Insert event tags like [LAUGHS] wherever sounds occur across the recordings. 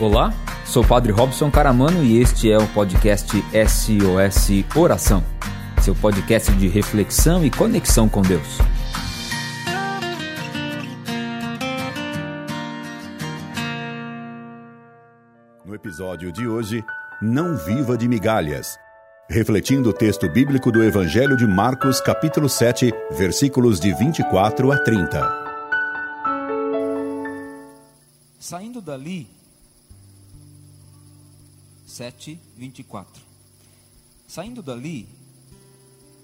Olá, sou o Padre Robson Caramano e este é o podcast SOS Oração, seu podcast de reflexão e conexão com Deus. No episódio de hoje, Não Viva de Migalhas. Refletindo o texto bíblico do Evangelho de Marcos, capítulo 7, versículos de 24 a 30. Saindo dali, 7, 24. Saindo dali,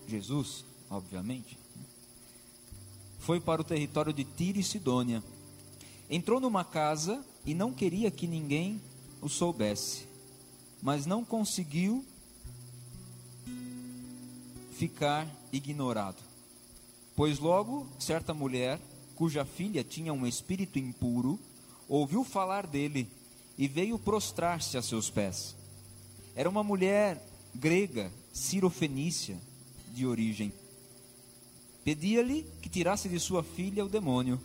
Jesus, obviamente, foi para o território de Tiro e Sidônia. Entrou numa casa e não queria que ninguém o soubesse, mas não conseguiu ficar ignorado. Pois logo certa mulher, cuja filha tinha um espírito impuro, ouviu falar dele e veio prostrar-se a seus pés. Era uma mulher grega, cirofenícia de origem. Pedia-lhe que tirasse de sua filha o demônio.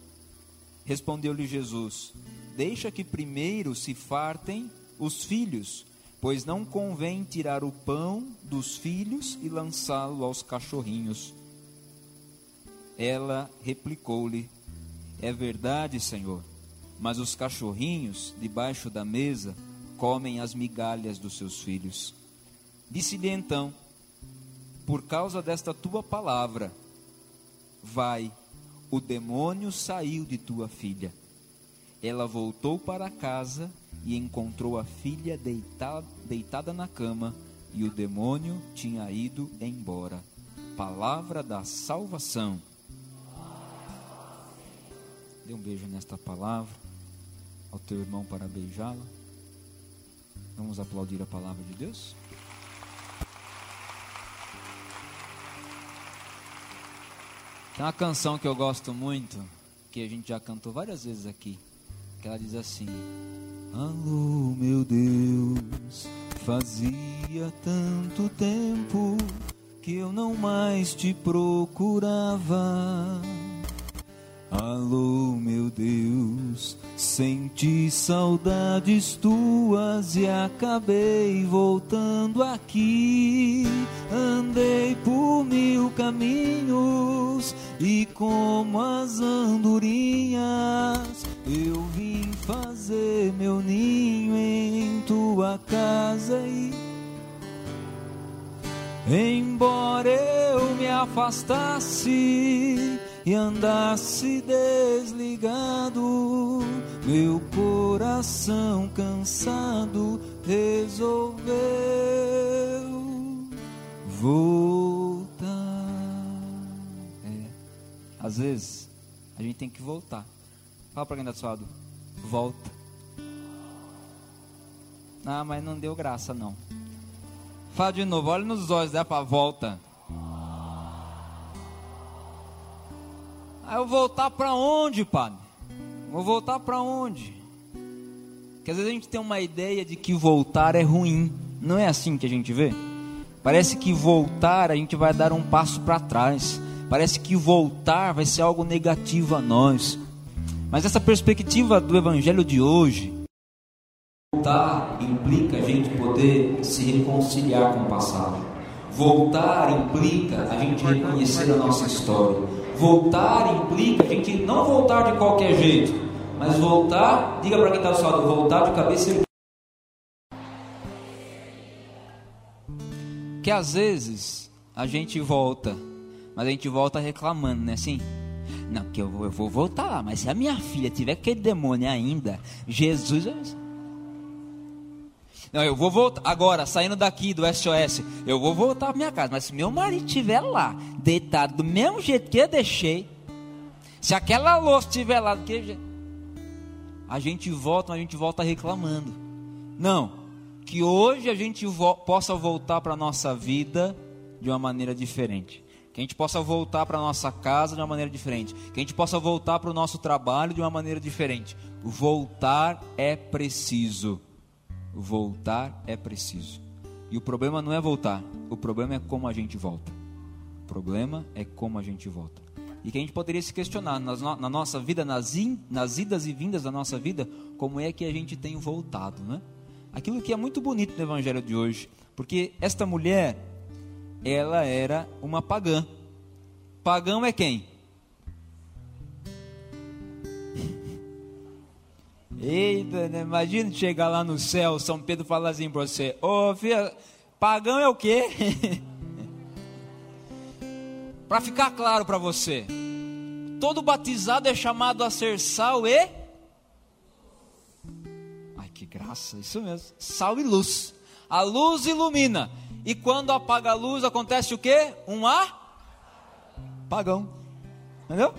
Respondeu-lhe Jesus: Deixa que primeiro se fartem os filhos, pois não convém tirar o pão dos filhos e lançá-lo aos cachorrinhos. Ela replicou-lhe: É verdade, Senhor, mas os cachorrinhos debaixo da mesa comem as migalhas dos seus filhos. Disse-lhe então: Por causa desta tua palavra, vai, o demônio saiu de tua filha. Ela voltou para casa e encontrou a filha deitada, deitada na cama, e o demônio tinha ido embora. Palavra da salvação. Dê um beijo nesta palavra ao teu irmão para beijá-la. Vamos aplaudir a palavra de Deus? Tem uma canção que eu gosto muito, que a gente já cantou várias vezes aqui, que ela diz assim: Alô, meu Deus, fazia tanto tempo que eu não mais te procurava. Alô, meu Deus, senti saudades tuas e acabei voltando aqui. Andei por mil caminhos e como as andorinhas, eu vim fazer meu ninho em tua casa e embora eu me afastasse e andasse desligado, meu coração cansado resolveu voltar. É, às vezes a gente tem que voltar. Fala para quem está do seu lado, volta. Ah, mas não deu graça não. Fala de novo, olha nos olhos, dá para volta. Aí eu voltar para onde, padre? Vou voltar para onde? Porque às vezes a gente tem uma ideia de que voltar é ruim. Não é assim que a gente vê? Parece que voltar a gente vai dar um passo para trás. Parece que voltar vai ser algo negativo a nós. Mas essa perspectiva do evangelho de hoje, voltar implica a gente poder se reconciliar com o passado. Voltar implica a gente reconhecer a nossa história. Voltar implica a gente não voltar de qualquer jeito, mas voltar, diga para quem está ao lado, voltar de cabeça. Que às vezes a gente volta, mas a gente volta reclamando, né? Assim, não, que eu eu vou voltar lá, mas se a minha filha tiver aquele demônio ainda, Jesus. Não, eu vou voltar. Agora, saindo daqui do SOS, eu vou voltar para minha casa. Mas se meu marido estiver lá, deitado do mesmo jeito que eu deixei, se aquela louça estiver lá, a gente volta, a gente volta reclamando. Não, que hoje a gente vo possa voltar para a nossa vida de uma maneira diferente. Que a gente possa voltar para a nossa casa de uma maneira diferente. Que a gente possa voltar para o nosso trabalho de uma maneira diferente. Voltar é preciso voltar é preciso. E o problema não é voltar, o problema é como a gente volta. O problema é como a gente volta. E que a gente poderia se questionar nas na nossa vida, nas, in, nas idas e vindas da nossa vida, como é que a gente tem voltado, né? Aquilo que é muito bonito no evangelho de hoje, porque esta mulher, ela era uma pagã. Pagão é quem? Eita, né? imagina chegar lá no céu, São Pedro falar assim para você: Ô oh, filha, pagão é o quê? [LAUGHS] para ficar claro para você, todo batizado é chamado a ser sal e. Ai que graça, isso mesmo: sal e luz. A luz ilumina. E quando apaga a luz, acontece o quê? Um apagão. Entendeu?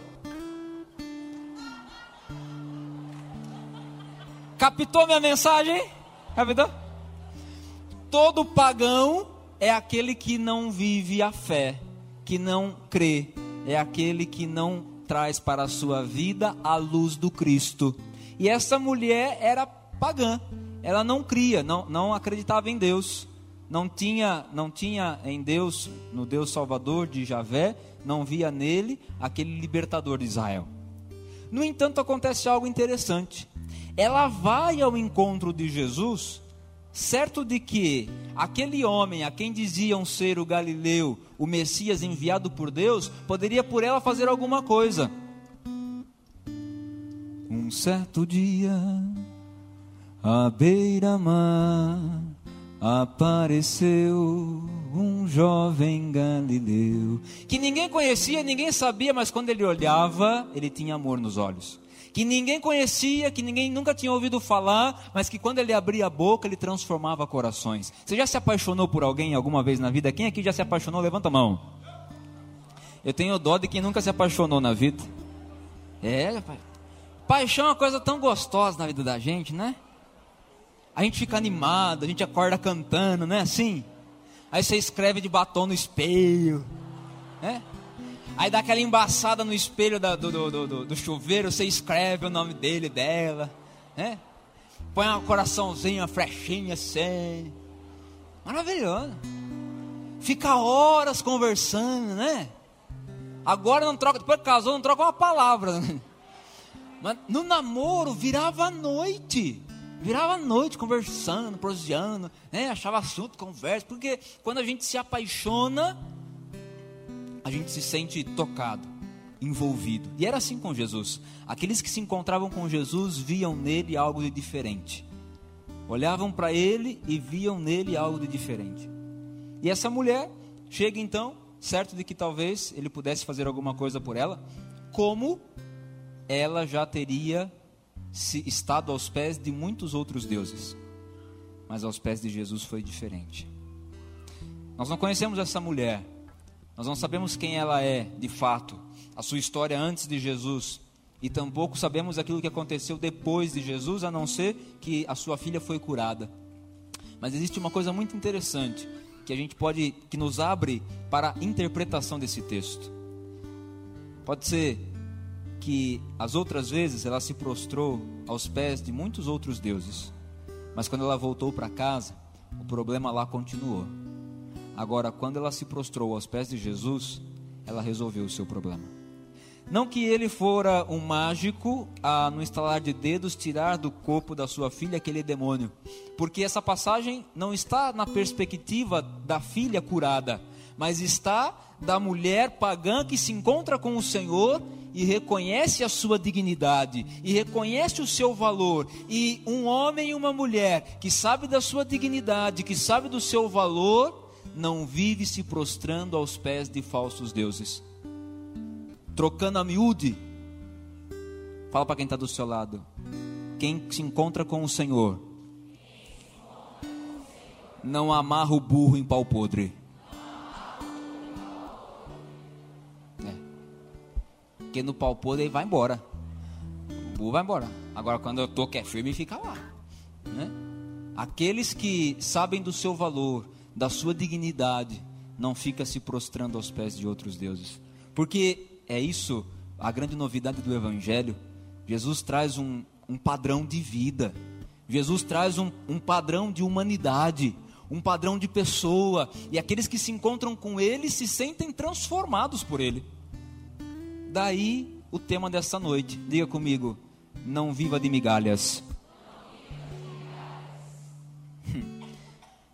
Captou minha mensagem? Captou? Todo pagão é aquele que não vive a fé, que não crê, é aquele que não traz para a sua vida a luz do Cristo. E essa mulher era pagã, ela não cria, não, não acreditava em Deus, não tinha, não tinha em Deus, no Deus Salvador de Javé, não via nele aquele libertador de Israel. No entanto, acontece algo interessante ela vai ao encontro de Jesus, certo de que aquele homem a quem diziam ser o Galileu, o Messias enviado por Deus, poderia por ela fazer alguma coisa. Um certo dia, à beira-mar, apareceu um jovem galileu que ninguém conhecia, ninguém sabia, mas quando ele olhava, ele tinha amor nos olhos que ninguém conhecia, que ninguém nunca tinha ouvido falar, mas que quando ele abria a boca, ele transformava corações. Você já se apaixonou por alguém alguma vez na vida? Quem aqui já se apaixonou? Levanta a mão. Eu tenho dó de quem nunca se apaixonou na vida. É, pai. Paixão é uma coisa tão gostosa na vida da gente, né? A gente fica animado, a gente acorda cantando, não é assim? Aí você escreve de batom no espelho, né? Aí dá aquela embaçada no espelho da, do, do, do, do, chuveiro, você escreve o nome dele, dela, né? Põe um coraçãozinho, uma flechinha assim. Maravilhoso. Fica horas conversando, né? Agora não troca, depois que casou, não troca uma palavra. Né? Mas no namoro virava noite. Virava noite conversando, proseando, né? Achava assunto, conversa. Porque quando a gente se apaixona, a gente se sente tocado, envolvido. E era assim com Jesus. Aqueles que se encontravam com Jesus viam nele algo de diferente. Olhavam para ele e viam nele algo de diferente. E essa mulher chega então, certo de que talvez ele pudesse fazer alguma coisa por ela, como ela já teria estado aos pés de muitos outros deuses. Mas aos pés de Jesus foi diferente. Nós não conhecemos essa mulher, nós não sabemos quem ela é, de fato, a sua história antes de Jesus, e tampouco sabemos aquilo que aconteceu depois de Jesus, a não ser que a sua filha foi curada. Mas existe uma coisa muito interessante que a gente pode que nos abre para a interpretação desse texto. Pode ser que as outras vezes ela se prostrou aos pés de muitos outros deuses, mas quando ela voltou para casa, o problema lá continuou. Agora, quando ela se prostrou aos pés de Jesus, ela resolveu o seu problema. Não que ele fora um mágico a, no instalar de dedos, tirar do corpo da sua filha aquele demônio, porque essa passagem não está na perspectiva da filha curada, mas está da mulher pagã que se encontra com o Senhor e reconhece a sua dignidade, e reconhece o seu valor, e um homem e uma mulher que sabe da sua dignidade, que sabe do seu valor, não vive se prostrando aos pés de falsos deuses. Trocando a miúde. Fala para quem está do seu lado. Quem se encontra com o Senhor. Não amarra o burro em pau podre. É. Porque no pau podre ele vai embora. O burro vai embora. Agora quando eu tô que é firme, fica lá. Né? Aqueles que sabem do seu valor, da sua dignidade, não fica se prostrando aos pés de outros deuses. Porque é isso a grande novidade do Evangelho. Jesus traz um, um padrão de vida, Jesus traz um, um padrão de humanidade, um padrão de pessoa, e aqueles que se encontram com Ele se sentem transformados por Ele. Daí o tema dessa noite. Diga comigo: não viva de migalhas.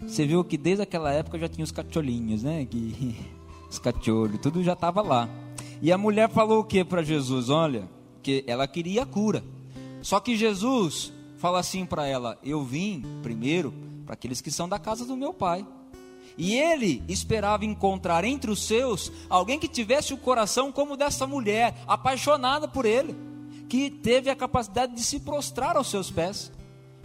Você viu que desde aquela época já tinha os cacholinhos, né? Que, [LAUGHS] os cachorros, tudo já estava lá. E a mulher falou o que para Jesus? Olha, que ela queria a cura. Só que Jesus fala assim para ela: Eu vim primeiro para aqueles que são da casa do meu pai. E ele esperava encontrar entre os seus alguém que tivesse o coração como dessa mulher, apaixonada por ele, que teve a capacidade de se prostrar aos seus pés,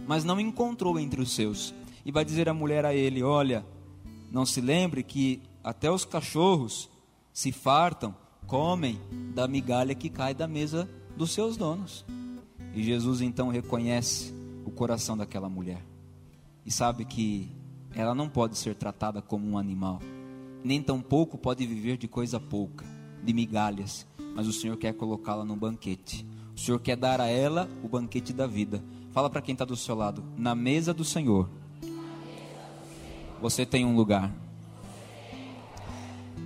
mas não encontrou entre os seus. E vai dizer a mulher a ele: Olha, não se lembre que até os cachorros se fartam, comem da migalha que cai da mesa dos seus donos. E Jesus então reconhece o coração daquela mulher e sabe que ela não pode ser tratada como um animal, nem tampouco pode viver de coisa pouca, de migalhas, mas o Senhor quer colocá-la num banquete. O Senhor quer dar a ela o banquete da vida. Fala para quem está do seu lado: na mesa do Senhor, você tem um lugar.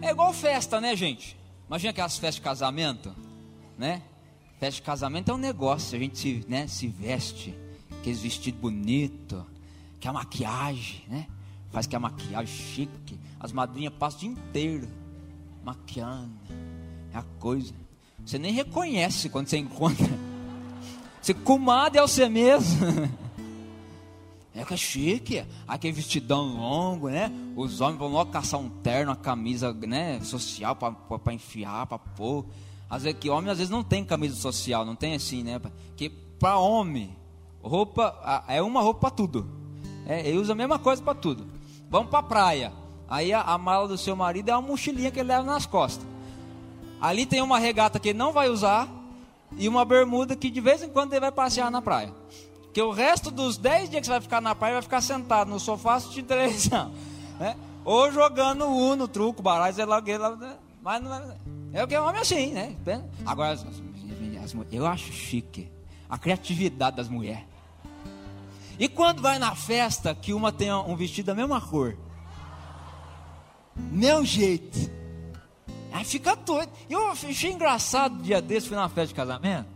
É igual festa, né, gente? Imagina aquelas festas de casamento, né? Festa de casamento é um negócio, a gente se, né, se veste, aqueles vestidos bonitos, que a maquiagem, né? Faz que a maquiagem chique, as madrinhas passam o dia inteiro maquiando, é a coisa. Você nem reconhece quando você encontra. [LAUGHS] Você comadre é você mesmo. [LAUGHS] É que é chique, aquele vestidão longo, né? Os homens vão logo caçar um terno, uma camisa, né, social para enfiar, para pôr. Às vezes que homem às vezes não tem camisa social, não tem assim, né? Que para homem, roupa é uma roupa para tudo. É, ele usa a mesma coisa para tudo. Vamos para a praia. Aí a, a, mala do seu marido é uma mochilinha que ele leva nas costas. Ali tem uma regata que ele não vai usar e uma bermuda que de vez em quando ele vai passear na praia. Que o resto dos 10 dias que você vai ficar na praia vai ficar sentado no sofá assistindo televisão. [LAUGHS] Né? Ou jogando uno, truco, baralho, sei lá o que. Mas não é, é o que é homem assim, né? Agora, eu acho chique a criatividade das mulheres. E quando vai na festa que uma tem um vestido da mesma cor? Meu jeito. Aí fica doido. Eu achei engraçado dia desse, fui na festa de casamento.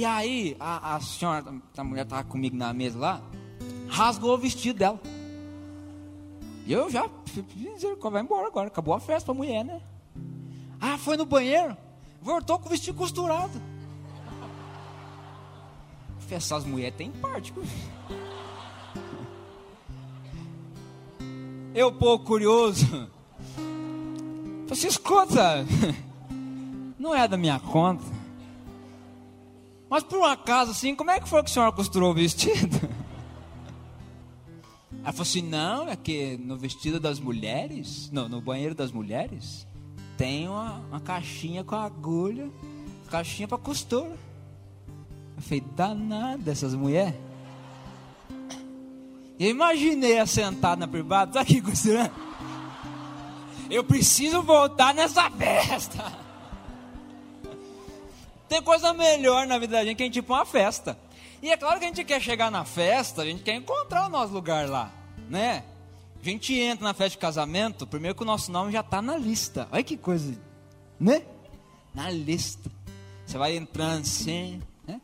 E aí, a, a senhora, a mulher estava comigo na mesa lá, rasgou o vestido dela. E eu já, vai embora agora, acabou a festa pra mulher, né? Ah, foi no banheiro, voltou com o vestido costurado. Essas mulheres têm parte. Eu, pouco curioso, você escuta, [LAUGHS] não é da minha conta. Mas por um acaso, assim, como é que foi que a senhora costurou o vestido? [LAUGHS] Ela falou assim: não, é que no vestido das mulheres, no, no banheiro das mulheres, tem uma, uma caixinha com agulha, caixinha para costura. Eu falei: danada essas mulheres. Eu imaginei assentado na privada, tá aqui costurando. Eu preciso voltar nessa festa. Tem coisa melhor na vida da gente que a gente ir para uma festa. E é claro que a gente quer chegar na festa, a gente quer encontrar o nosso lugar lá, né? A gente entra na festa de casamento, primeiro que o nosso nome já está na lista. Olha que coisa, né? Na lista. Você vai entrando assim, né?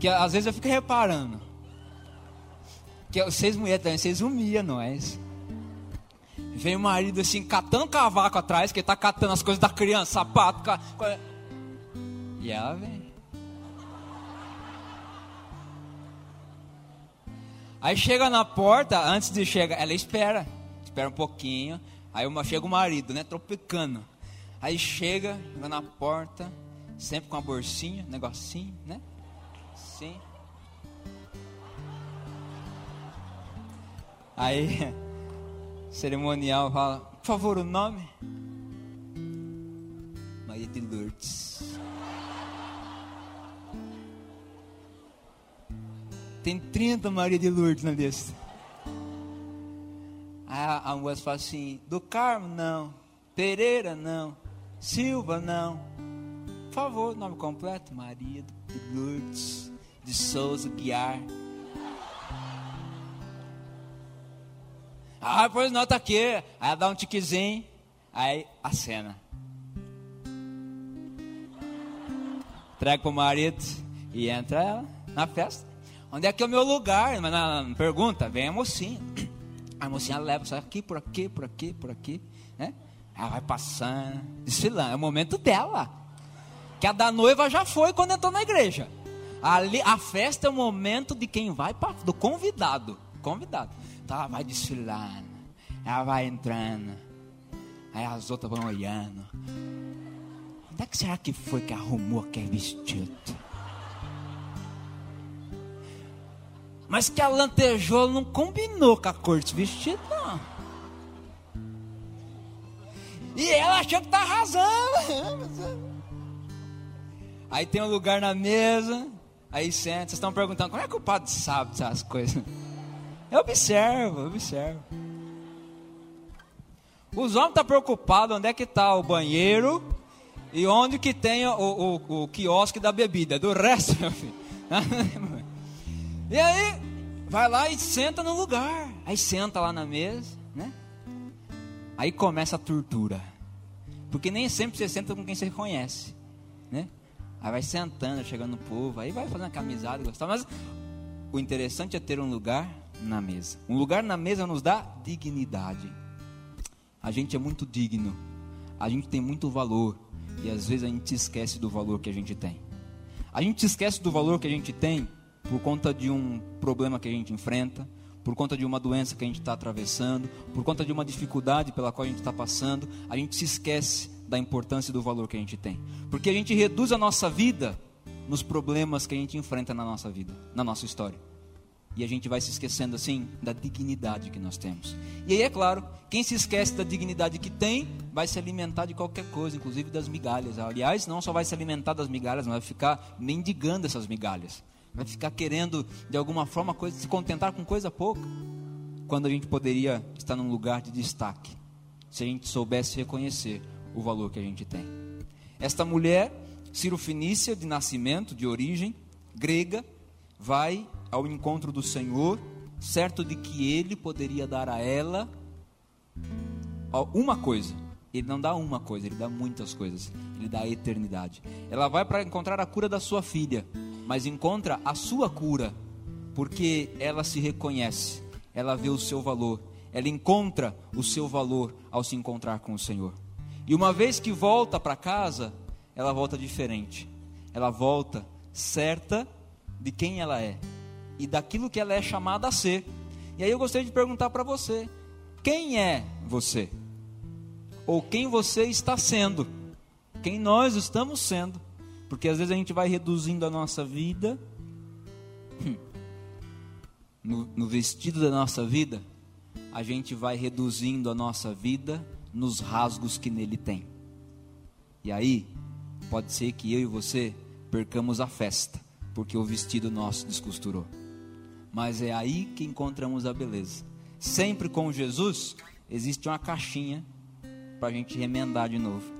Que às vezes eu fico reparando. Que vocês mulheres também, vocês humilham nós. Vem o marido assim, catando cavaco atrás, que ele tá catando as coisas da criança, sapato, e vem. Aí chega na porta, antes de chegar, ela espera. Espera um pouquinho. Aí uma, chega o marido, né? Tropicando. Aí chega, chega na porta, sempre com a bolsinha, negocinho, né? Sim. Aí, [LAUGHS] cerimonial fala, por favor, o nome? Maria de Lourdes. Tem 30 Maria de Lourdes na lista. A, a moça fala assim: do Carmo, não. Pereira, não. Silva, não. Por favor, nome completo: Maria de Lourdes de Souza Guiar. Ah, pois não, tá aqui. Aí ela dá um tiquezinho. Aí a cena. entrega pro marido e entra ela na festa. Onde é que é o meu lugar? Mas na, pergunta, vem a mocinha. A mocinha leva, sai aqui, por aqui, por aqui, por aqui. Né? Ela vai passando, desfilando. É o momento dela. Que a da noiva já foi quando entrou na igreja. Ali, a festa é o momento de quem vai para do convidado. Convidado. Então ela vai desfilando. Ela vai entrando. Aí as outras vão olhando. Onde é que será que foi que arrumou aquele vestido? Mas que a lantejoula não combinou com a cor desse vestido, não. E ela achou que tá arrasando. [LAUGHS] Aí tem um lugar na mesa, aí senta. Vocês estão perguntando, como é que o padre sabe dessas [LAUGHS] coisas? Eu observo, eu observo. Os homens estão preocupados onde é que está o banheiro e onde que tem o, o, o quiosque da bebida. Do resto, meu filho. [LAUGHS] E aí, vai lá e senta no lugar. Aí senta lá na mesa, né? Aí começa a tortura. Porque nem sempre você senta com quem você conhece, né? Aí vai sentando, chegando no povo, aí vai fazendo camisada, gostar. Mas o interessante é ter um lugar na mesa. Um lugar na mesa nos dá dignidade. A gente é muito digno. A gente tem muito valor. E às vezes a gente esquece do valor que a gente tem. A gente esquece do valor que a gente tem por conta de um problema que a gente enfrenta, por conta de uma doença que a gente está atravessando, por conta de uma dificuldade pela qual a gente está passando, a gente se esquece da importância e do valor que a gente tem. Porque a gente reduz a nossa vida nos problemas que a gente enfrenta na nossa vida, na nossa história. E a gente vai se esquecendo assim da dignidade que nós temos. E aí é claro, quem se esquece da dignidade que tem, vai se alimentar de qualquer coisa, inclusive das migalhas. Aliás, não só vai se alimentar das migalhas, mas vai ficar mendigando essas migalhas vai ficar querendo de alguma forma coisa, se contentar com coisa pouca, quando a gente poderia estar num lugar de destaque, se a gente soubesse reconhecer o valor que a gente tem. Esta mulher, Ciro Fenícia, de nascimento, de origem grega, vai ao encontro do Senhor, certo de que ele poderia dar a ela uma coisa. Ele não dá uma coisa, ele dá muitas coisas. Ele dá a eternidade. Ela vai para encontrar a cura da sua filha mas encontra a sua cura, porque ela se reconhece, ela vê o seu valor, ela encontra o seu valor ao se encontrar com o Senhor. E uma vez que volta para casa, ela volta diferente. Ela volta certa de quem ela é e daquilo que ela é chamada a ser. E aí eu gostaria de perguntar para você: quem é você? Ou quem você está sendo? Quem nós estamos sendo? Porque às vezes a gente vai reduzindo a nossa vida hum, no, no vestido da nossa vida, a gente vai reduzindo a nossa vida nos rasgos que nele tem. E aí, pode ser que eu e você percamos a festa, porque o vestido nosso descosturou. Mas é aí que encontramos a beleza. Sempre com Jesus, existe uma caixinha para a gente remendar de novo,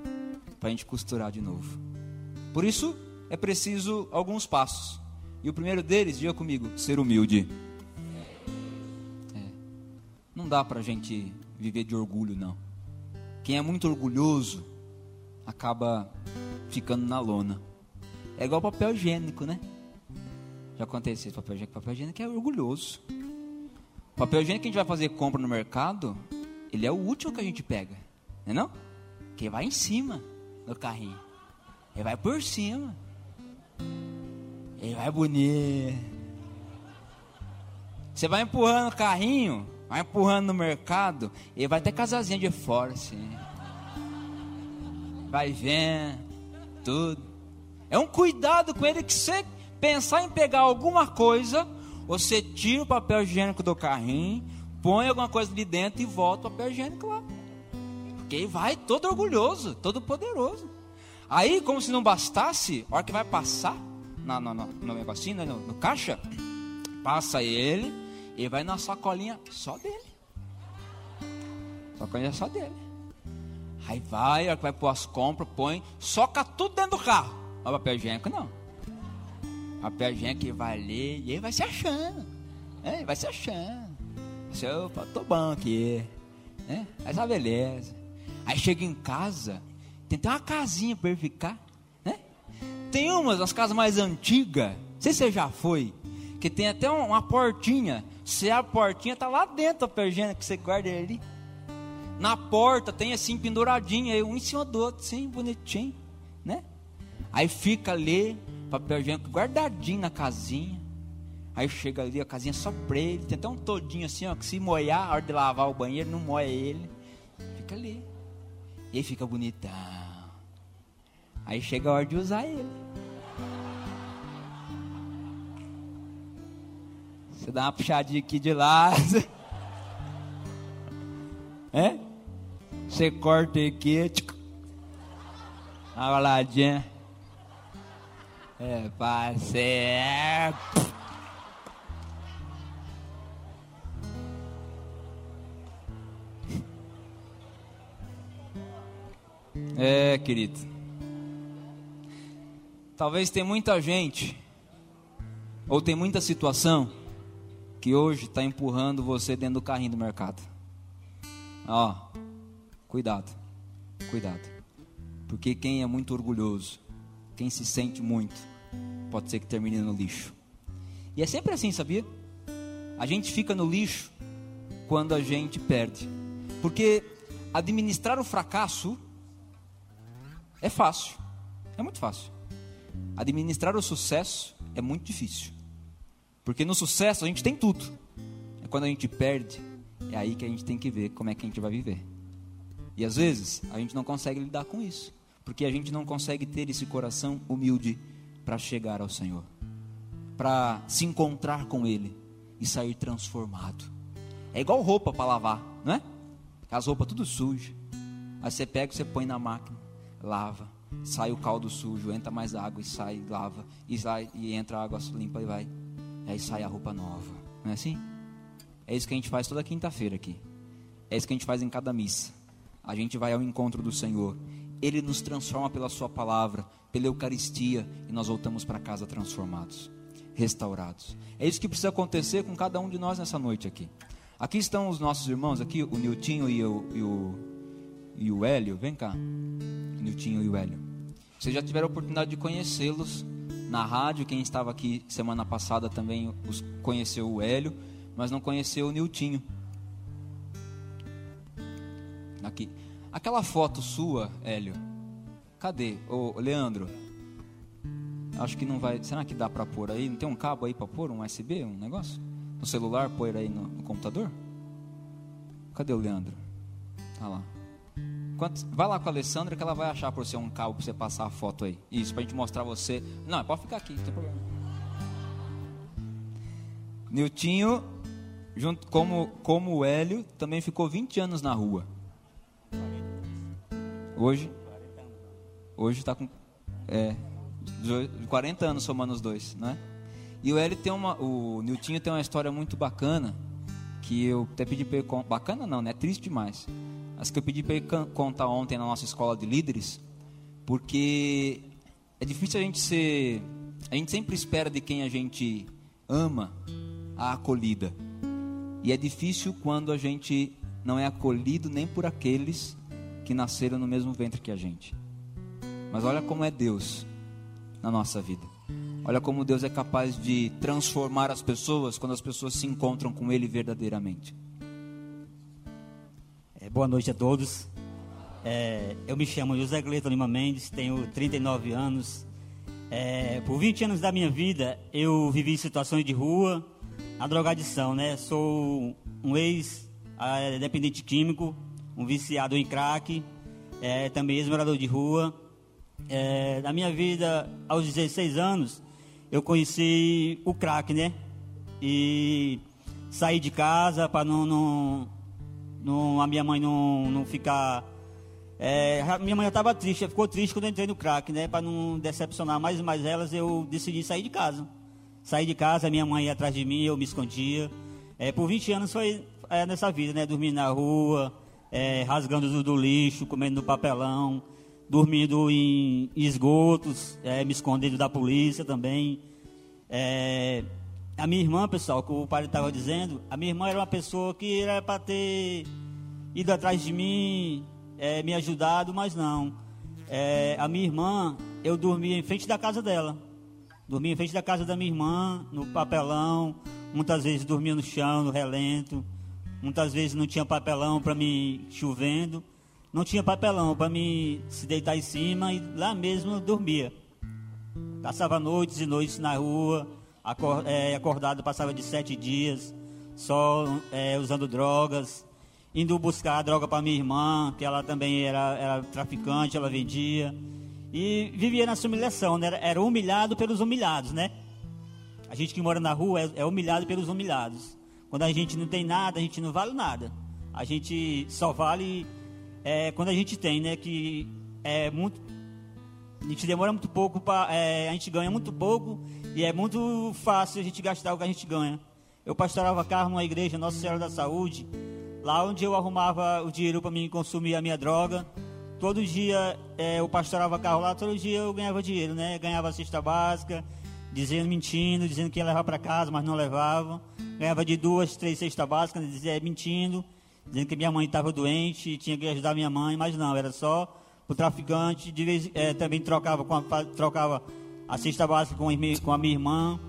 para a gente costurar de novo. Por isso, é preciso alguns passos. E o primeiro deles, diga comigo, ser humilde. É. Não dá para a gente viver de orgulho, não. Quem é muito orgulhoso acaba ficando na lona. É igual papel higiênico, né? Já aconteceu esse papel higiênico. Papel higiênico é orgulhoso. Papel higiênico que a gente vai fazer compra no mercado, ele é o último que a gente pega, não é não? Que vai em cima do carrinho. Ele vai por cima. Ele vai bonito. Você vai empurrando o carrinho, vai empurrando no mercado, ele vai até casazinha de fora, assim. Vai vendo, tudo. É um cuidado com ele que você pensar em pegar alguma coisa, você tira o papel higiênico do carrinho, põe alguma coisa ali dentro e volta o papel higiênico lá. Porque ele vai todo orgulhoso, todo poderoso. Aí, como se não bastasse, a hora que vai passar na, no, no, no negocinho, né, no, no caixa, passa ele e vai na sacolinha só dele. Sacolinha só dele. Aí vai, a hora que vai pôr as compras, põe, soca tudo dentro do carro. o papel higiênico não. Papel higiênico vai ler e ele vai se achando. É, vai se achando. Você, opa, tô bom aqui. É, essa beleza. Aí chega em casa, tem até uma casinha para ele ficar, né? tem umas, as casas mais antigas, não sei se você já foi, que tem até uma portinha. Se a portinha tá lá dentro a pergena que você guarda ali. Na porta tem assim penduradinha, um em cima do outro, assim, bonitinho, né? Aí fica ali, papel higiênico guardadinho na casinha. Aí chega ali, a casinha só pra ele. Tem até um todinho assim, ó, que se molhar, a hora de lavar o banheiro, não molha ele. Fica ali. E aí fica bonitão. Aí chega a hora de usar ele. Você dá uma puxadinha aqui de lado. [LAUGHS] É? Você corta aqui. Tchic, uma roladinha. É, parceiro. É, querido. Talvez tem muita gente, ou tem muita situação, que hoje está empurrando você dentro do carrinho do mercado. Ó, cuidado, cuidado. Porque quem é muito orgulhoso, quem se sente muito, pode ser que termine no lixo. E é sempre assim, sabia? A gente fica no lixo quando a gente perde. Porque administrar o fracasso é fácil. É muito fácil. Administrar o sucesso é muito difícil. Porque no sucesso a gente tem tudo. É quando a gente perde, é aí que a gente tem que ver como é que a gente vai viver. E às vezes a gente não consegue lidar com isso. Porque a gente não consegue ter esse coração humilde para chegar ao Senhor. Para se encontrar com Ele e sair transformado. É igual roupa para lavar, não é? As roupas tudo sujas. Aí você pega e você põe na máquina lava, sai o caldo sujo, entra mais água e sai, lava, e, sai, e entra água limpa e vai. Aí sai a roupa nova. Não é assim? É isso que a gente faz toda quinta-feira aqui. É isso que a gente faz em cada missa. A gente vai ao encontro do Senhor. Ele nos transforma pela Sua palavra, pela Eucaristia, e nós voltamos para casa transformados, restaurados. É isso que precisa acontecer com cada um de nós nessa noite aqui. Aqui estão os nossos irmãos, aqui o Niltinho e o, e o, e o Hélio. Vem cá. Niltinho e o Hélio. Vocês já tiveram a oportunidade de conhecê-los na rádio. Quem estava aqui semana passada também os conheceu o Hélio, mas não conheceu o Niltinho. Aqui. Aquela foto sua, Hélio. Cadê? Ô, Leandro. Acho que não vai. Será que dá para pôr aí? Não tem um cabo aí para pôr? Um USB? Um negócio? No celular, pôr aí no, no computador? Cadê o Leandro? Tá lá. Quanto, vai lá com a Alessandra que ela vai achar por ser um cabo para você passar a foto aí. Isso, para a gente mostrar você. Não, pode ficar aqui, não tem problema. Niltinho, junto como, como o Hélio, também ficou 20 anos na rua. Hoje, hoje está com é, 40 anos somando os dois, né? E o Hélio tem uma, o Niltinho tem uma história muito bacana que eu até pedi para ele bacana não, né? É triste demais as que eu pedi para ele contar ontem na nossa escola de líderes, porque é difícil a gente ser. A gente sempre espera de quem a gente ama a acolhida. E é difícil quando a gente não é acolhido nem por aqueles que nasceram no mesmo ventre que a gente. Mas olha como é Deus na nossa vida. Olha como Deus é capaz de transformar as pessoas quando as pessoas se encontram com Ele verdadeiramente. É, boa noite a todos. É, eu me chamo José Cleiton Lima Mendes, tenho 39 anos. É, por 20 anos da minha vida, eu vivi situações de rua, a drogadição, né? Sou um ex-dependente químico, um viciado em crack, é, também ex-morador de rua. É, na minha vida, aos 16 anos, eu conheci o crack, né? E saí de casa para não, não não, a minha mãe não, não ficar. É, minha mãe já estava triste, ficou triste quando eu entrei no crack, né? Para não decepcionar mais e mais elas, eu decidi sair de casa. Saí de casa, minha mãe ia atrás de mim, eu me escondia. É, por 20 anos foi é, nessa vida, né? Dormindo na rua, é, rasgando do, do, lixo, comendo no papelão, dormindo em, esgotos, é, me escondendo da polícia também. A minha irmã, pessoal, que o pai estava dizendo, a minha irmã era uma pessoa que era para ter ido atrás de mim, é, me ajudado, mas não. É, a minha irmã, eu dormia em frente da casa dela. Dormia em frente da casa da minha irmã, no papelão. Muitas vezes dormia no chão, no relento. Muitas vezes não tinha papelão para mim chovendo. Não tinha papelão para mim se deitar em cima e lá mesmo eu dormia. Passava noites e noites na rua, acordado, passava de sete dias, só é, usando drogas, indo buscar droga para minha irmã, que ela também era, era traficante, ela vendia. E vivia nessa humilhação, né? era humilhado pelos humilhados, né? A gente que mora na rua é, é humilhado pelos humilhados. Quando a gente não tem nada, a gente não vale nada. A gente só vale é, quando a gente tem, né? Que é muito. A gente demora muito pouco para. É, a gente ganha muito pouco e é muito fácil a gente gastar o que a gente ganha. Eu pastorava carro numa igreja, Nossa Senhora da Saúde, lá onde eu arrumava o dinheiro para mim consumir a minha droga. Todo dia é, eu pastorava carro lá, todo dia eu ganhava dinheiro, né? Ganhava cesta básica, dizendo, mentindo, dizendo que ia levar para casa, mas não levava. Ganhava de duas, três cestas básicas, dizia, mentindo, dizendo que minha mãe estava doente e tinha que ajudar minha mãe, mas não, era só o traficante. De vez, é, também trocava, com a, trocava a cesta básica com, com a minha irmã.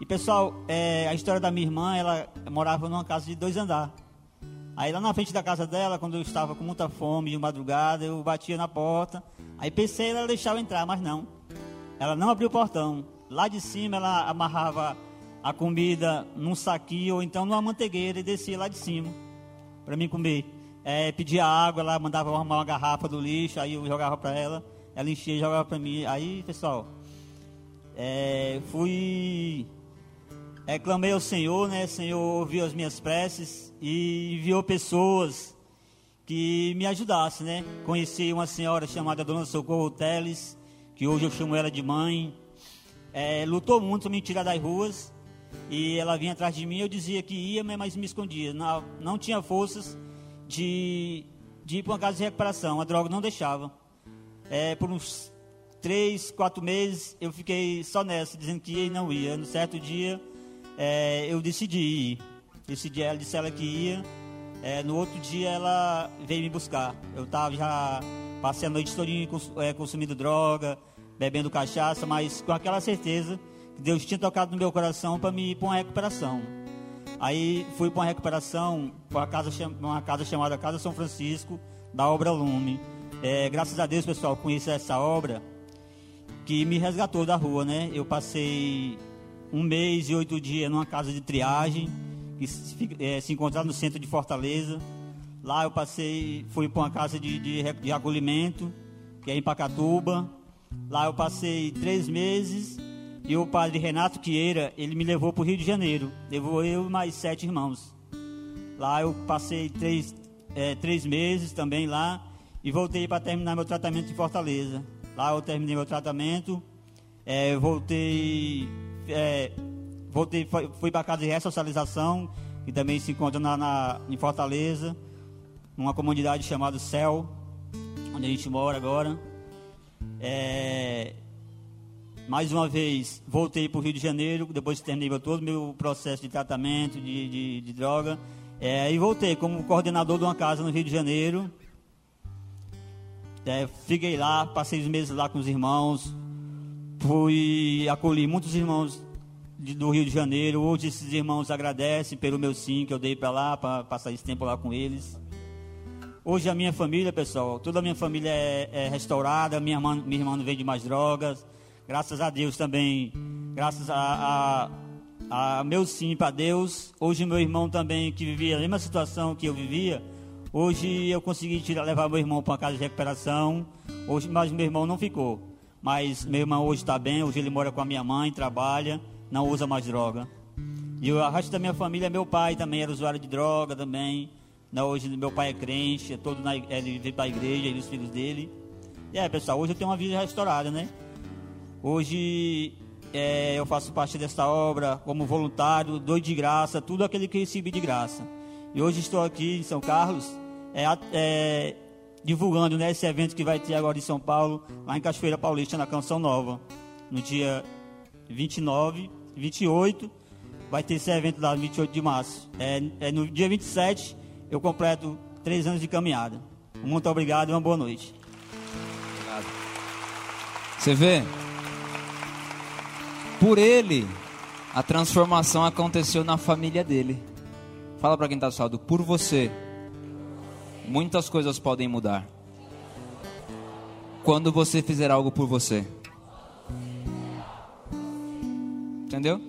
E pessoal, é, a história da minha irmã, ela morava numa casa de dois andares. Aí lá na frente da casa dela, quando eu estava com muita fome de madrugada, eu batia na porta. Aí pensei ela deixava entrar, mas não. Ela não abriu o portão. Lá de cima ela amarrava a comida num saquinho ou então numa mantegueira e descia lá de cima para mim comer. É, pedia água, ela mandava arrumar uma garrafa do lixo, aí eu jogava para ela, ela enchia e jogava para mim. Aí, pessoal, é, fui, é, ao Senhor, né? O Senhor ouviu as minhas preces e enviou pessoas que me ajudassem, né? Conheci uma senhora chamada Dona Socorro Teles, que hoje eu chamo ela de mãe é, lutou muito para me tirar das ruas. E ela vinha atrás de mim, eu dizia que ia, mas me escondia. Não, não tinha forças de, de ir para uma casa de recuperação. A droga não deixava. É, por uns três, quatro meses, eu fiquei só nessa, dizendo que ia e não ia. No certo dia, é, eu decidi ir. Decidi, ela disse ela que ia. É, no outro dia, ela veio me buscar. Eu estava já, passei a noite toda é, consumindo droga, bebendo cachaça, mas com aquela certeza que Deus tinha tocado no meu coração para me ir para uma recuperação. Aí fui para uma recuperação, para uma casa, uma casa chamada Casa São Francisco, da obra Lume. É, graças a Deus, pessoal, conheci essa obra que me resgatou da rua, né? Eu passei um mês e oito dias numa casa de triagem que se, é, se encontrava no centro de Fortaleza. Lá eu passei, fui para uma casa de, de, de acolhimento, que é em Pacatuba. Lá eu passei três meses e o padre Renato Quieira, ele me levou para o Rio de Janeiro. Levou eu e mais sete irmãos. Lá eu passei três, é, três meses também lá e voltei para terminar meu tratamento em Fortaleza. Lá eu terminei meu tratamento, é, voltei, é, voltei fui para casa de ressocialização, que também se encontra na, na, em Fortaleza, numa comunidade chamada Céu, onde a gente mora agora. É, mais uma vez, voltei para o Rio de Janeiro, depois terminei todo o meu processo de tratamento de, de, de droga. É, e voltei como coordenador de uma casa no Rio de Janeiro. É, fiquei lá, passei os meses lá com os irmãos. Fui acolhi muitos irmãos de, do Rio de Janeiro. Hoje esses irmãos agradecem pelo meu sim que eu dei para lá, para passar esse tempo lá com eles. Hoje a minha família, pessoal, toda a minha família é, é restaurada, minha irmã, minha irmã não vende mais drogas. Graças a Deus também, graças a, a, a meu sim para Deus. Hoje meu irmão também, que vivia a mesma situação que eu vivia, hoje eu consegui tirar, levar meu irmão para uma casa de recuperação. Hoje, mas meu irmão não ficou. Mas meu irmão hoje está bem, hoje ele mora com a minha mãe, trabalha, não usa mais droga. E o resto da minha família, meu pai também era usuário de droga também. Não, hoje meu pai é crente, é todo na, ele vem para a igreja, e os filhos dele. E é, pessoal, hoje eu tenho uma vida restaurada, né? Hoje é, eu faço parte dessa obra como voluntário, dou de graça, tudo aquele que recebi de graça. E hoje estou aqui em São Carlos, é, é, divulgando né, esse evento que vai ter agora em São Paulo, lá em Cachoeira Paulista, na Canção Nova, no dia 29, 28, vai ter esse evento lá no 28 de março. É, é no dia 27 eu completo três anos de caminhada. Muito obrigado e uma boa noite. Obrigado. Você vê? Por ele, a transformação aconteceu na família dele. Fala para quem está do lado, por você, muitas coisas podem mudar. Quando você fizer algo por você. Entendeu?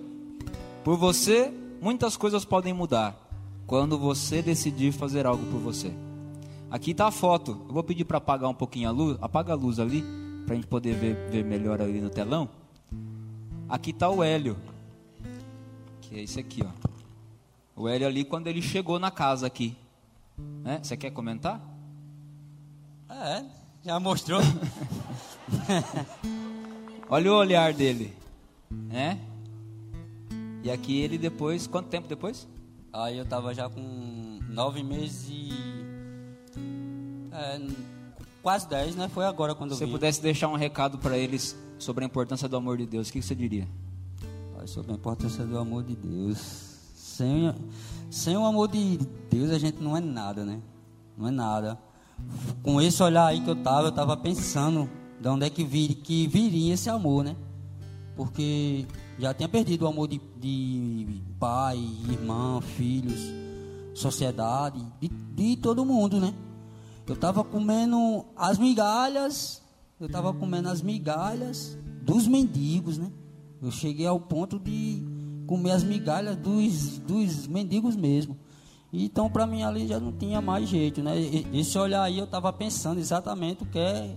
Por você, muitas coisas podem mudar. Quando você decidir fazer algo por você. Aqui está a foto. Eu vou pedir para apagar um pouquinho a luz. Apaga a luz ali, para a gente poder ver, ver melhor ali no telão. Aqui está o Hélio. Que é esse aqui, ó. O Hélio ali quando ele chegou na casa aqui. Né? Você quer comentar? É, já mostrou. [LAUGHS] Olha o olhar dele. Né? E aqui ele depois, quanto tempo depois? Aí eu tava já com nove meses e. É, quase dez, né? Foi agora quando Se você eu vim. pudesse deixar um recado para eles sobre a importância do amor de Deus, o que você diria? Sobre a importância do amor de Deus. Sem, sem o amor de Deus a gente não é nada, né? Não é nada. Com esse olhar aí que eu tava, eu tava pensando de onde é que, vir, que viria esse amor, né? Porque já tinha perdido o amor de, de pai, irmã, filhos, sociedade, de, de todo mundo, né? Eu tava comendo as migalhas, eu tava comendo as migalhas dos mendigos, né? Eu cheguei ao ponto de comer as migalhas dos, dos mendigos mesmo. Então, para mim, ali já não tinha mais jeito, né? Esse olhar aí, eu estava pensando exatamente o que, é,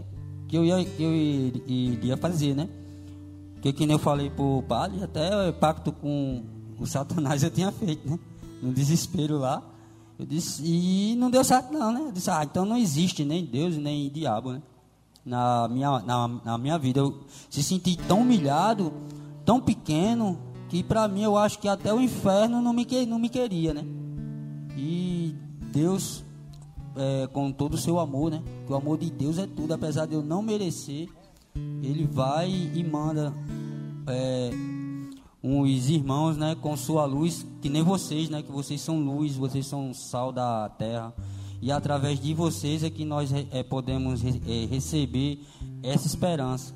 que eu, ia, que eu ir- iria fazer, né? Porque, que nem eu falei pro padre, até o pacto com o Satanás eu tinha feito, né? No desespero lá. Eu disse, e não deu certo não, né? Eu disse, ah, então não existe nem Deus, nem diabo, né? Na minha, na, na minha vida. Eu se senti tão humilhado, tão pequeno, que para mim eu acho que até o inferno não me, não me queria, né? E Deus, é, com todo o seu amor, né? Que o amor de Deus é tudo, apesar de eu não merecer, Ele vai e manda é, uns irmãos, né? Com sua luz, que nem vocês, né? Que vocês são luz, vocês são sal da terra. E através de vocês é que nós é, podemos é, receber essa esperança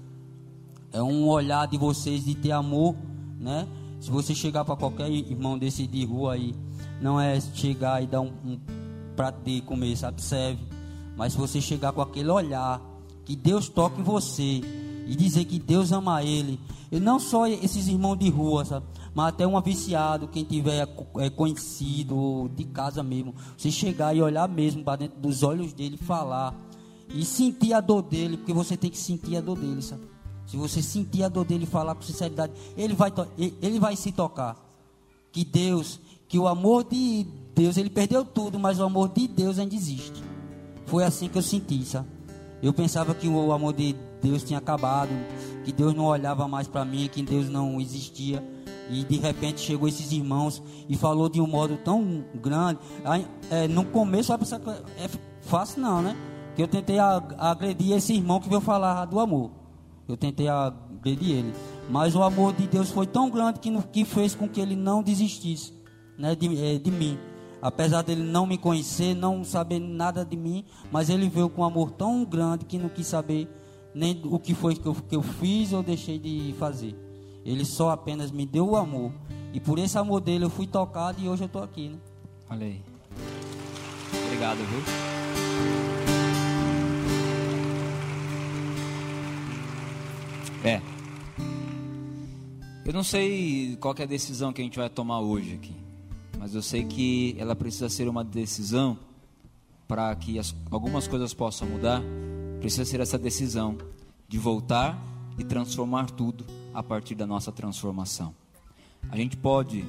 é um olhar de vocês de ter amor, né? Se você chegar para qualquer irmão desse de rua aí, não é chegar e dar um, um prato de comer, sabe? Serve. Mas se você chegar com aquele olhar, que Deus toca em você e dizer que Deus ama ele, e não só esses irmãos de rua, sabe? Mas até um viciado, quem tiver é, conhecido, de casa mesmo, você chegar e olhar mesmo para dentro dos olhos dele, falar e sentir a dor dele, porque você tem que sentir a dor dele, sabe? Se você sentir a dor dele falar com sinceridade, ele vai, ele vai se tocar. Que Deus, que o amor de Deus, ele perdeu tudo, mas o amor de Deus ainda existe. Foi assim que eu senti, sabe? Eu pensava que o amor de Deus tinha acabado, que Deus não olhava mais para mim, que Deus não existia. E de repente chegou esses irmãos e falou de um modo tão grande. Aí, é, no começo, vai pensar que é fácil, não, né? Que eu tentei agredir esse irmão que veio falar do amor. Eu tentei agredir ele. Mas o amor de Deus foi tão grande que, que fez com que ele não desistisse né, de, eh, de mim. Apesar dele não me conhecer, não saber nada de mim, mas ele veio com um amor tão grande que não quis saber nem o que foi que eu, que eu fiz ou deixei de fazer. Ele só apenas me deu o amor. E por esse amor dele eu fui tocado e hoje eu estou aqui. Né? Olha aí. Obrigado, viu? É. Eu não sei qual é a decisão que a gente vai tomar hoje aqui, mas eu sei que ela precisa ser uma decisão para que as- algumas coisas possam mudar. Precisa ser essa decisão de voltar e transformar tudo a partir da nossa transformação. A gente pode,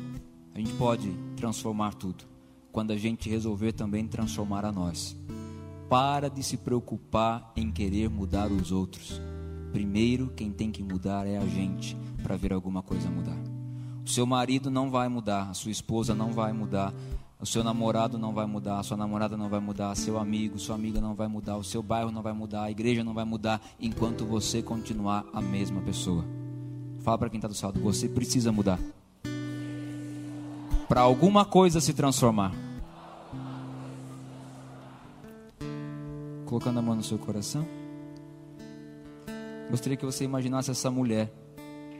a gente pode transformar tudo quando a gente resolver também transformar a nós. Para de se preocupar em querer mudar os outros. Primeiro, quem tem que mudar é a gente para ver alguma coisa mudar. O seu marido não vai mudar, a sua esposa não vai mudar, o seu namorado não vai mudar, a sua namorada não vai mudar, seu amigo, sua amiga não vai mudar, o seu bairro não vai mudar, a igreja não vai mudar enquanto você continuar a mesma pessoa. Fala para quem está do seu lado, você precisa mudar. Para alguma coisa se transformar. Colocando a mão no seu coração. Gostaria que você imaginasse essa mulher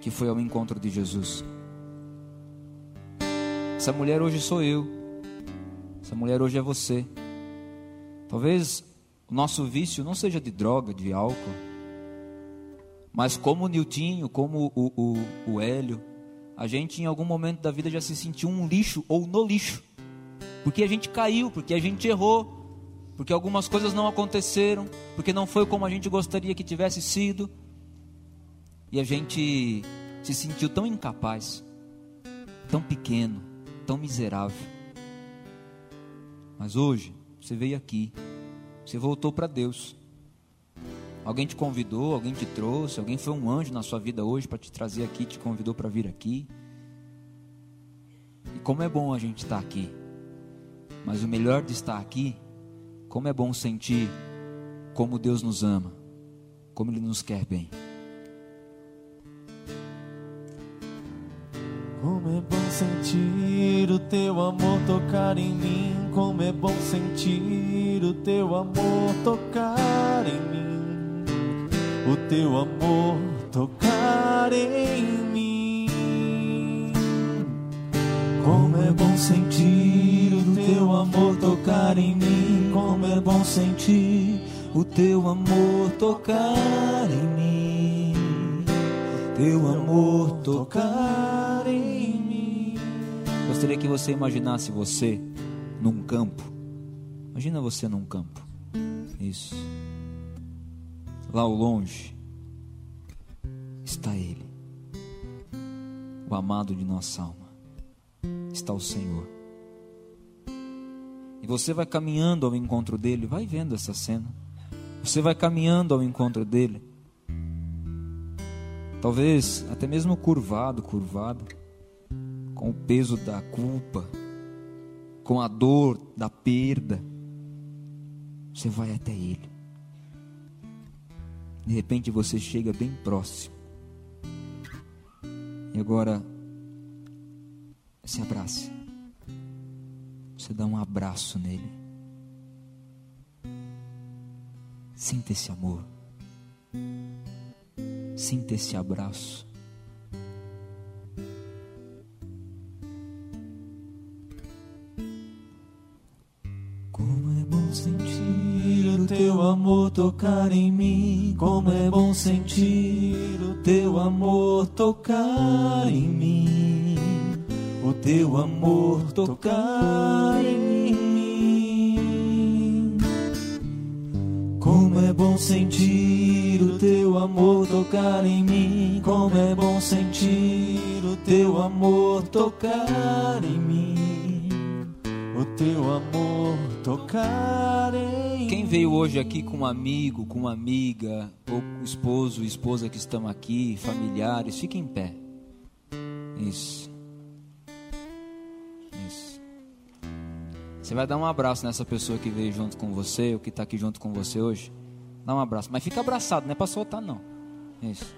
que foi ao encontro de Jesus. Essa mulher hoje sou eu. Essa mulher hoje é você. Talvez o nosso vício não seja de droga, de álcool, mas como o Niltinho, como o, o, o Hélio, a gente em algum momento da vida já se sentiu um lixo ou no lixo, porque a gente caiu, porque a gente errou, porque algumas coisas não aconteceram, porque não foi como a gente gostaria que tivesse sido, e a gente se sentiu tão incapaz, tão pequeno, tão miserável. Mas hoje, você veio aqui, você voltou para Deus. Alguém te convidou, alguém te trouxe, alguém foi um anjo na sua vida hoje para te trazer aqui, te convidou para vir aqui. E como é bom a gente estar aqui. Mas o melhor de estar aqui, como é bom sentir como Deus nos ama, como Ele nos quer bem. É bom sentir o teu amor tocar em mim. Como é bom sentir o teu amor tocar em mim. O teu amor tocar em mim. Como é bom sentir o teu amor tocar em mim. Como é bom sentir o teu amor tocar em mim. Teu amor tocar em mim. Gostaria que você imaginasse você num campo. Imagina você num campo. Isso. Lá ao longe está Ele, o amado de nossa alma. Está o Senhor. E você vai caminhando ao encontro dele, vai vendo essa cena. Você vai caminhando ao encontro dele. Talvez até mesmo curvado, curvado, com o peso da culpa, com a dor da perda. Você vai até ele. De repente você chega bem próximo. E agora se abrace. Você dá um abraço nele. Sinta esse amor. Sinta esse abraço. Sentir o teu amor tocar em mim. Como é bom sentir o teu amor tocar em mim. O teu amor tocar em mim. Como é bom sentir o teu amor tocar em mim. Como é bom sentir o teu amor tocar em mim. Teu amor tocar em Quem veio hoje aqui com um amigo, com uma amiga, ou esposo, esposa que estão aqui, familiares, fique em pé. Isso. Isso. Você vai dar um abraço nessa pessoa que veio junto com você, ou que está aqui junto com você hoje. Dá um abraço. Mas fica abraçado, não é para soltar, não. Isso.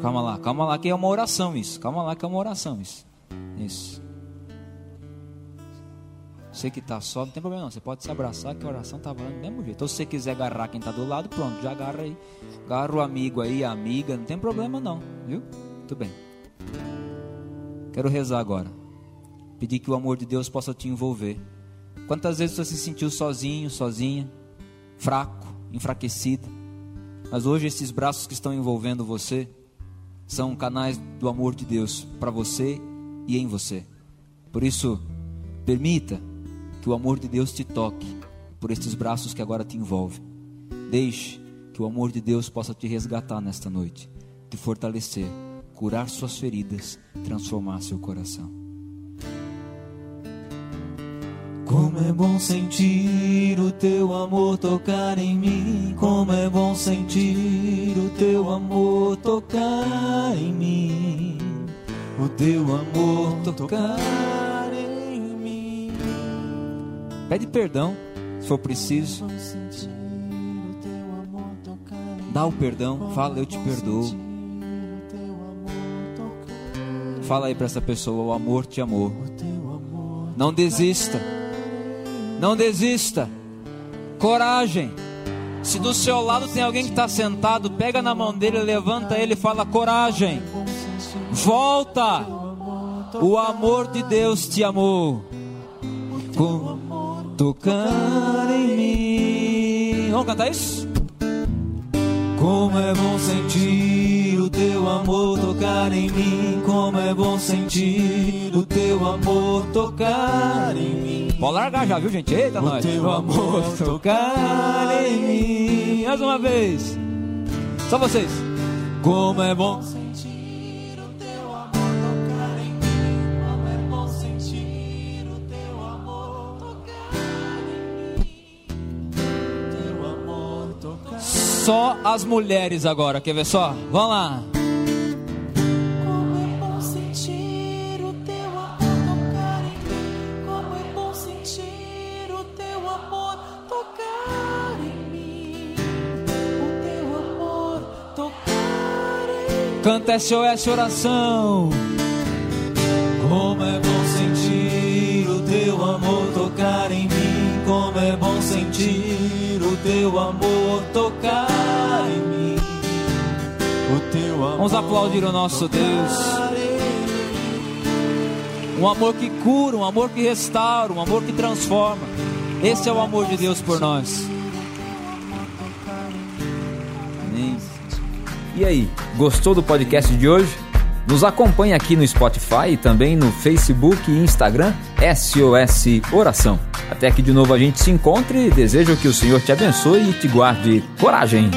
Calma lá, calma lá, que é uma oração isso. Calma lá, que é uma oração isso. Isso. Você que está só, não tem problema não. Você pode se abraçar, que a oração está valendo do mesmo jeito. Ou se você quiser agarrar quem está do lado, pronto, já agarra aí. Agarra o amigo aí, a amiga, não tem problema não, viu? Muito bem. Quero rezar agora. Pedir que o amor de Deus possa te envolver. Quantas vezes você se sentiu sozinho, sozinha, fraco, enfraquecido? Mas hoje esses braços que estão envolvendo você são canais do amor de Deus para você e em você. Por isso, permita que o amor de Deus te toque por estes braços que agora te envolvem. Deixe que o amor de Deus possa te resgatar nesta noite, te fortalecer, curar suas feridas, transformar seu coração. Como é bom sentir o teu amor tocar em mim. Como é bom sentir o teu amor tocar em mim. O teu amor tocar. Pede perdão, se for preciso. Dá o perdão, fala eu te perdoo. Fala aí para essa pessoa, o amor te amou. Não desista. Não desista. Coragem. Se do seu lado tem alguém que está sentado, pega na mão dele, levanta ele e fala: coragem, volta. O amor de Deus te amou. Tocar em mim. Vamos cantar isso? Como é bom sentir o teu amor tocar em mim. Como é bom sentir o teu amor tocar em mim. Pode largar já, viu, gente? Eita, O nós. teu amor tocar em mim. Mais uma vez. Só vocês. Como é bom sentir Só as mulheres agora, quer ver só? Vamos lá. Como é bom teu amor tocar em mim. O teu amor. Vamos aplaudir o nosso Deus. Um amor que cura, um amor que restaura, um amor que transforma. Esse é o amor de Deus por nós. E aí, gostou do podcast de hoje? Nos acompanhe aqui no Spotify e também no Facebook e Instagram SOS Oração. Até que de novo a gente se encontre. Desejo que o Senhor te abençoe e te guarde coragem.